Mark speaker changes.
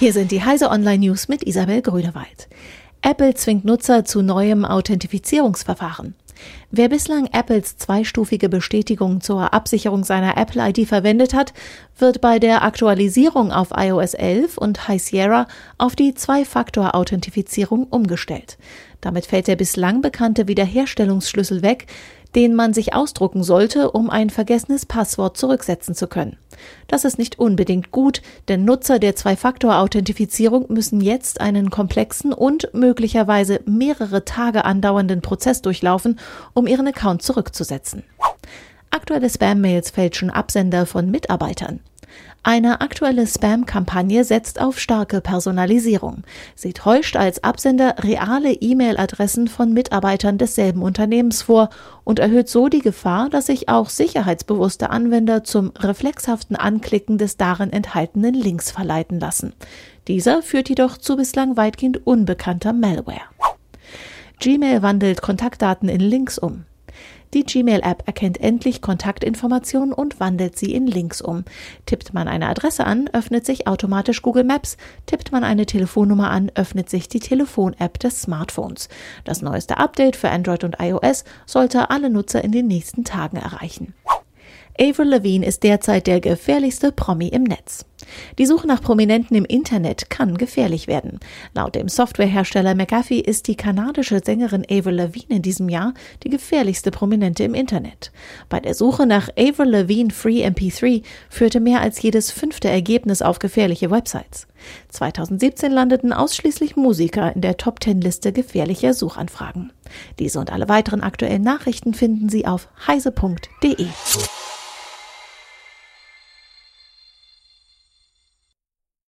Speaker 1: Hier sind die Heise Online News mit Isabel Grünewald. Apple zwingt Nutzer zu neuem Authentifizierungsverfahren. Wer bislang Apples zweistufige Bestätigung zur Absicherung seiner Apple ID verwendet hat, wird bei der Aktualisierung auf iOS 11 und High Sierra auf die Zwei-Faktor-Authentifizierung umgestellt. Damit fällt der bislang bekannte Wiederherstellungsschlüssel weg, den man sich ausdrucken sollte, um ein vergessenes Passwort zurücksetzen zu können. Das ist nicht unbedingt gut, denn Nutzer der Zwei-Faktor-Authentifizierung müssen jetzt einen komplexen und möglicherweise mehrere Tage andauernden Prozess durchlaufen, um ihren Account zurückzusetzen. Aktuelle Spam-Mails fälschen Absender von Mitarbeitern. Eine aktuelle Spam-Kampagne setzt auf starke Personalisierung. Sie täuscht als Absender reale E-Mail-Adressen von Mitarbeitern desselben Unternehmens vor und erhöht so die Gefahr, dass sich auch sicherheitsbewusste Anwender zum reflexhaften Anklicken des darin enthaltenen Links verleiten lassen. Dieser führt jedoch zu bislang weitgehend unbekannter Malware. Gmail wandelt Kontaktdaten in Links um. Die Gmail-App erkennt endlich Kontaktinformationen und wandelt sie in Links um. Tippt man eine Adresse an, öffnet sich automatisch Google Maps. Tippt man eine Telefonnummer an, öffnet sich die Telefon-App des Smartphones. Das neueste Update für Android und iOS sollte alle Nutzer in den nächsten Tagen erreichen. Avril Lavigne ist derzeit der gefährlichste Promi im Netz. Die Suche nach Prominenten im Internet kann gefährlich werden. Laut dem Softwarehersteller McAfee ist die kanadische Sängerin Avril Lavigne in diesem Jahr die gefährlichste Prominente im Internet. Bei der Suche nach Avril Lavigne Free MP3 führte mehr als jedes fünfte Ergebnis auf gefährliche Websites. 2017 landeten ausschließlich Musiker in der Top 10 Liste gefährlicher Suchanfragen. Diese und alle weiteren aktuellen Nachrichten finden Sie auf heise.de.